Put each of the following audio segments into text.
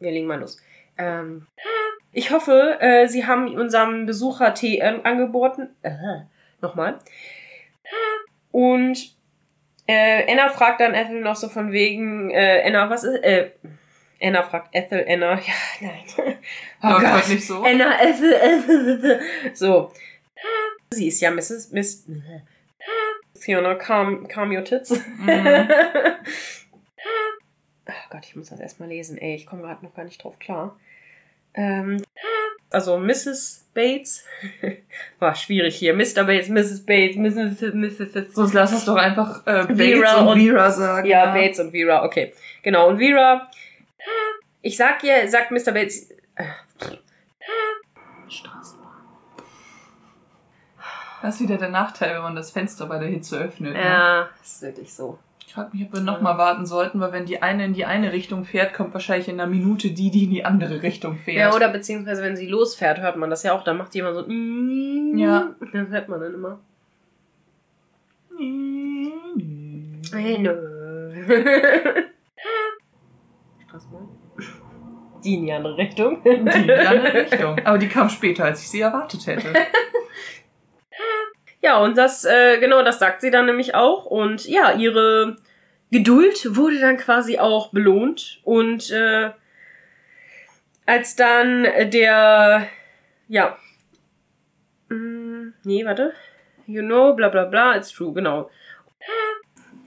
wir legen mal los. Ähm, ich hoffe, äh, Sie haben unserem Besucher Tee äh, angeboten. Äh, nochmal. Und äh, Anna fragt dann Ethel noch so von wegen, äh, Anna, was ist, äh, Anna fragt Ethel, Anna, ja, nein. Oh Läuft Gott. halt nicht so. Anna, Ethel, Ethel, so. Sie ist ja Mrs. Miss, Fiona, calm, calm your tits. Mhm. Oh Gott, ich muss das erstmal lesen. Ey, ich komme gerade noch gar nicht drauf klar. Ähm, also Mrs. Bates. War schwierig hier. Mr. Bates, Mrs. Bates, Mrs. Mrs. Sonst lass uns doch einfach äh, Bates Vera und, und- Vera sagen. Ja, Bates und Vera, okay. Genau, und Vera. Ich sag ihr, sagt Mr. Bates. äh, Straßenbahn. Das ist wieder der Nachteil, wenn man das Fenster bei der Hitze öffnet. Ne? Ja, ist wirklich so. Ich frage mich, ob wir nochmal warten sollten, weil wenn die eine in die eine Richtung fährt, kommt wahrscheinlich in einer Minute die, die in die andere Richtung fährt. Ja, oder beziehungsweise wenn sie losfährt, hört man das ja auch. Dann macht die immer so. Ja. Das hört man dann immer. Hey, nö. Straßenbahn. Die in die andere Richtung. Die in die andere Richtung. Aber die kam später, als ich sie erwartet hätte. Ja, und das, äh, genau, das sagt sie dann nämlich auch. Und ja, ihre Geduld wurde dann quasi auch belohnt. Und äh, als dann der, ja, mm, nee, warte, you know, bla bla bla, it's true, genau.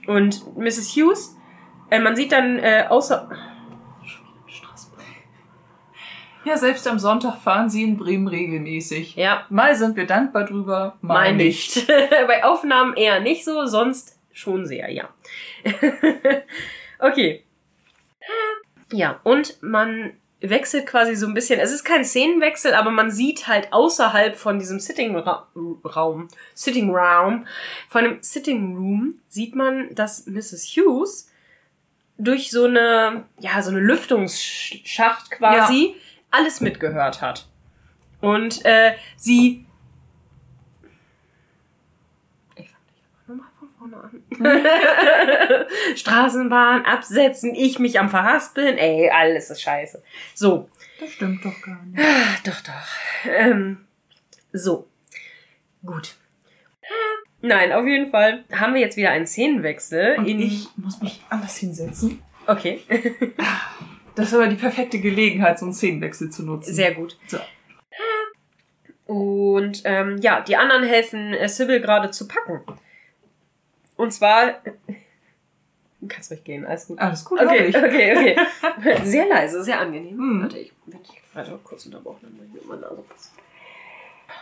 Und Mrs. Hughes, äh, man sieht dann äh, außer... Ja, selbst am Sonntag fahren sie in Bremen regelmäßig. Ja, Mal sind wir dankbar drüber, mal Mal nicht. nicht. Bei Aufnahmen eher nicht so, sonst schon sehr, ja. okay. Ja, und man wechselt quasi so ein bisschen. Es ist kein Szenenwechsel, aber man sieht halt außerhalb von diesem Sitting Ra Raum, Sitting Room, von dem Sitting Room sieht man, dass Mrs. Hughes durch so eine, ja, so eine Lüftungsschacht quasi alles mitgehört hat. Und äh, sie ich fang dich aber nochmal von vorne an. Straßenbahn absetzen, ich mich am Verhaspeln. Ey, alles ist scheiße. So. Das stimmt doch gar nicht. Ah, Doch, doch. Ähm, so. Gut. Nein, auf jeden Fall haben wir jetzt wieder einen Szenenwechsel. Und ich muss mich anders hinsetzen. Okay, Das ist aber die perfekte Gelegenheit, so einen Szenenwechsel zu nutzen. sehr gut. So. Und ähm, ja, die anderen helfen äh, Sybil gerade zu packen. Und zwar. Du kannst ruhig gehen, alles gut. Alles gut, Okay, ich. okay, okay. Sehr leise, sehr angenehm. Hm. Warte, ich bin gerade kurz unterbrochen. Dann muss ich mit meiner Nase putzen.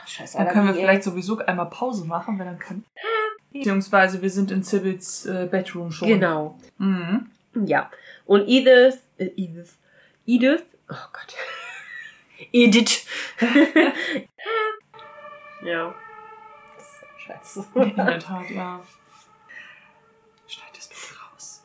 Scheiße, Dann können wir vielleicht sowieso einmal Pause machen, weil dann können. Beziehungsweise wir sind in Sibils äh, Bedroom schon. Genau. Mhm. Ja. Und Edith. Äh, Edith. Edith. Oh Gott. Edith. ja. Das ist Scheiße. In der Tat, ja. Schneid das bitte raus.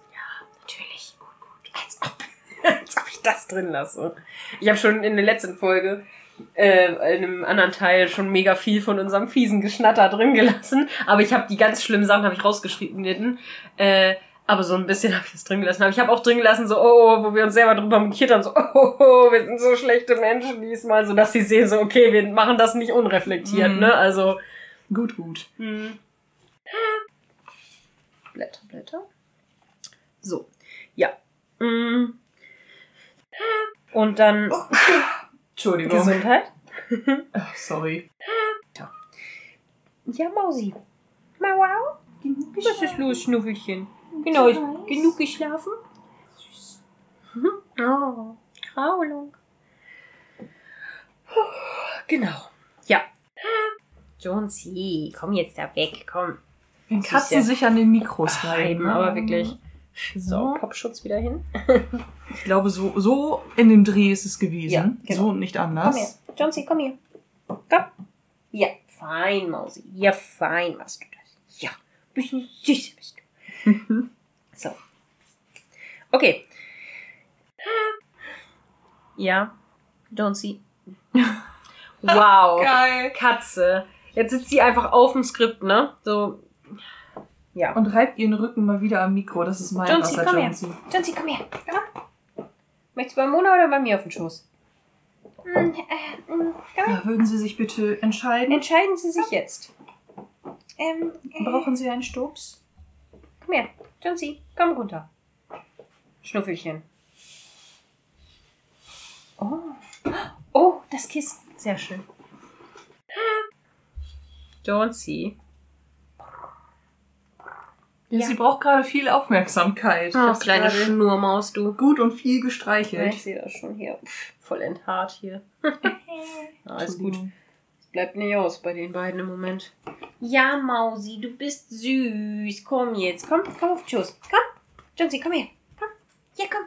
Natürlich. Gut, gut. Als ob. Als ob ich das drin lasse. Ich habe schon in der letzten Folge, äh, in einem anderen Teil, schon mega viel von unserem fiesen Geschnatter drin gelassen. Aber ich habe die ganz schlimmen Sachen habe ich rausgeschnitten. Äh, aber so ein bisschen habe ich das drin gelassen. Aber ich habe auch drin gelassen, so, oh, wo wir uns selber drüber mokiert haben, so, oh, oh, wir sind so schlechte Menschen diesmal, so dass sie sehen, so, okay, wir machen das nicht unreflektiert, Mhm. ne? Also, Gut, gut. hm. Blätter, Blätter. So, ja. Mm. Und dann Entschuldigung. Gesundheit. Ach, sorry. Ja, Mausi. Mau, Was ist los, Schnuffelchen? Genau, ist genug geschlafen? Süß. Oh, Kraulung. Genau. Ja. Jonesy, komm jetzt da weg, komm. Wenn Katzen sich an den Mikros reiben. eben, aber wirklich. So. Popschutz wieder hin. Ich glaube, so, so in dem Dreh ist es gewesen. Ja, genau. So und nicht Komm her. anders. Jonesy, komm hier. Komm. Ja, fein, Mausi. Ja, fein machst du das. Ja, bisschen süß bist du. So. Okay. Ja, Jonesy. Wow. Geil. Katze. Jetzt sitzt sie einfach auf dem Skript, ne? So. Ja. Und reibt ihren Rücken mal wieder am Mikro. Das ist mein Jonesy, Wasser, komm her. Jonesy. Jonesy, komm her. Komm. Möchtest du bei Mona oder bei mir auf den Schoß? Hm, äh, hm. Ja, würden Sie sich bitte entscheiden? Entscheiden Sie sich jetzt. Ähm, äh, Brauchen Sie einen Stups? Komm her. Jonesy, komm runter. Schnuffelchen. Oh. Oh, das Kissen. Sehr schön. Jonesy. Ja, Ja. sie braucht gerade viel Aufmerksamkeit. Oh, hab sie kleine Schnurmaus, du. gut und viel Ja, gestreichelt. ich sehe das schon hier. Pff, voll enthaart hier. Alles gut. Entschuldigung. Bleibt nicht aus bei den beiden im Moment. Ja, Mausi, du bist süß. Komm jetzt. Komm, komm auf Schoß. Komm. Jonesy, komm her. Komm. Hier, komm.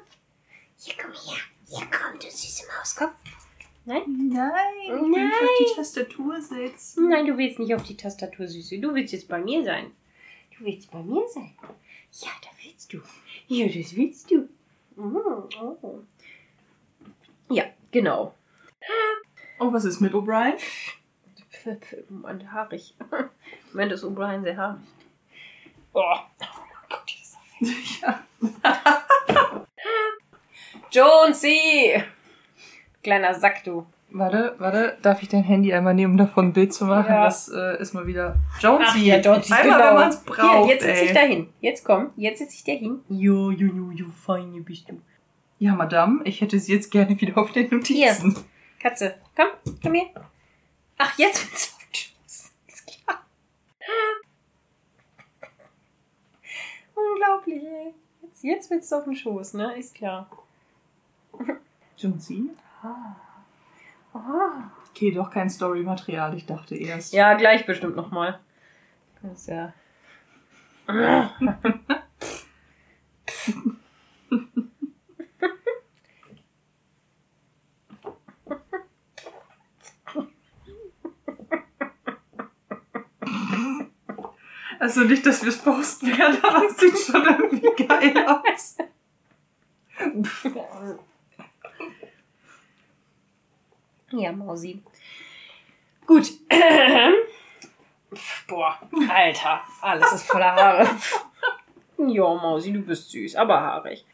Hier, komm her. Hier, komm, du süße Maus. Komm. Nein? Nein, ich will Nein. mich auf die Tastatur setzen. Nein, du willst nicht auf die Tastatur, Süße. Du willst jetzt bei mir sein. Du willst bei mir sein. Ja, da willst du. Ja, das willst du. Mhm, oh. Ja, genau. Oh, was ist mit O'Brien? Moment, haarig. Moment ist O'Brien sehr haarig. Oh. Guck dir das. Ja. Jonesy! Kleiner Sack, du. Warte, warte, darf ich dein Handy einmal nehmen, um davon ein Bild zu machen? Ja. Das äh, ist mal wieder Jonesy. Ach ja, Jonesy, Einmal, genau. wenn man es braucht. Hier, jetzt sitze ich dahin. Jetzt komm, jetzt sitze ich dahin. Jo, jo, jo, jo, feine bist du. Ja, Madame, ich hätte sie jetzt gerne wieder auf den Notizen. Katze, komm, komm her. Ach, jetzt du auf den Schoß. Ist klar. Unglaublich, ey. Jetzt, jetzt du auf den Schoß, ne? Ist klar. Jonesy? Oh. Okay, doch kein Story-Material, ich dachte erst. Ja, gleich bestimmt nochmal. Das ist ja. Also nicht, dass wir es posten werden, aber es sieht schon irgendwie geil aus. Ja, Mausi. Gut. Boah, Alter, alles ist voller Haare. Ja, Mausi, du bist süß, aber haarig.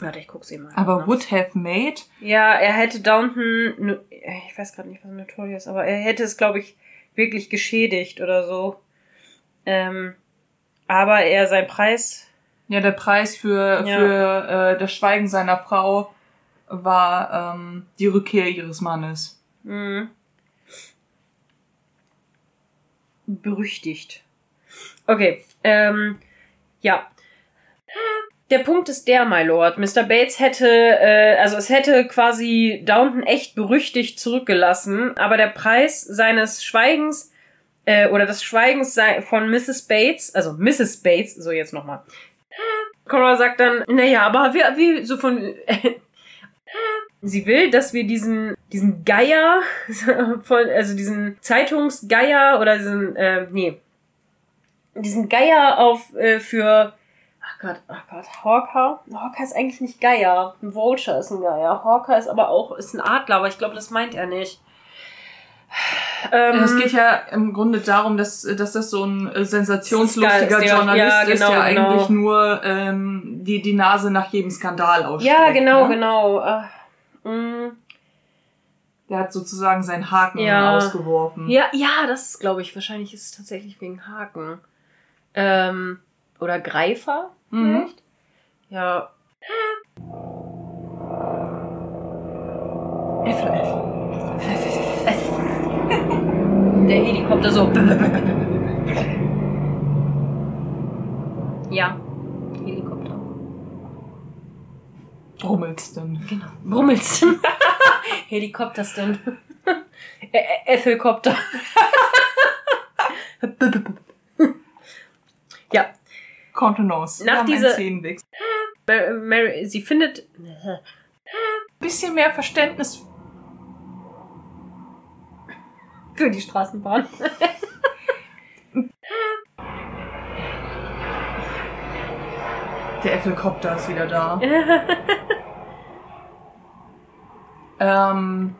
Warte, ich guck's eben mal. Aber nach. would have made? Ja, er hätte Downton, ich weiß gerade nicht, was Notorious, aber er hätte es, glaube ich, wirklich geschädigt oder so. Ähm, aber er, sein Preis, Ja, der Preis für, Ja. für äh, das Schweigen seiner Frau war ähm, die Rückkehr ihres Mannes. mh, berüchtigt. Okay, ähm, ja. Der Punkt ist der, my lord. Mr. Bates hätte, äh, also es hätte quasi Downton echt berüchtigt zurückgelassen, aber der Preis seines Schweigens, äh, oder des Schweigens von Mrs. Bates, also Mrs. Bates, so jetzt nochmal. Cora sagt dann, naja, aber wie, wie so von, sie will, dass wir diesen, diesen Geier, von, also diesen Zeitungsgeier oder diesen, äh, nee, diesen Geier auf, äh, für, ach Gott, ach Gott, Hawker? Hawker ist eigentlich nicht Geier. Ein Vulture ist ein Geier. Hawker ist aber auch, ist ein Adler, aber ich glaube, das meint er nicht. Ähm, Es geht ja im Grunde darum, dass, dass das so ein äh, sensationslustiger Ist geil, Journalist ja, ist, genau, der genau. eigentlich nur ähm, die, die Nase nach jedem Skandal ausstreckt. ja, genau, ne? genau. Äh. Der hat sozusagen seinen Haken Ja. ausgeworfen. Ja, ja, das ist, glaube ich, wahrscheinlich ist es tatsächlich wegen Haken. Ähm, oder Greifer, Mhm. vielleicht? Ja. Der Helikopter so. Ja, Helikopter. Brummelsten. Genau. Brummelsten. Helikoptersten. Ethelkopter. ja, Kontenance. Nach Ja, dieser- Zähnenwechsel. Mary, Mary, sie findet. Bisschen mehr Verständnis. Für die Straßenbahn. Der Äpfelkopter ist wieder da. ähm,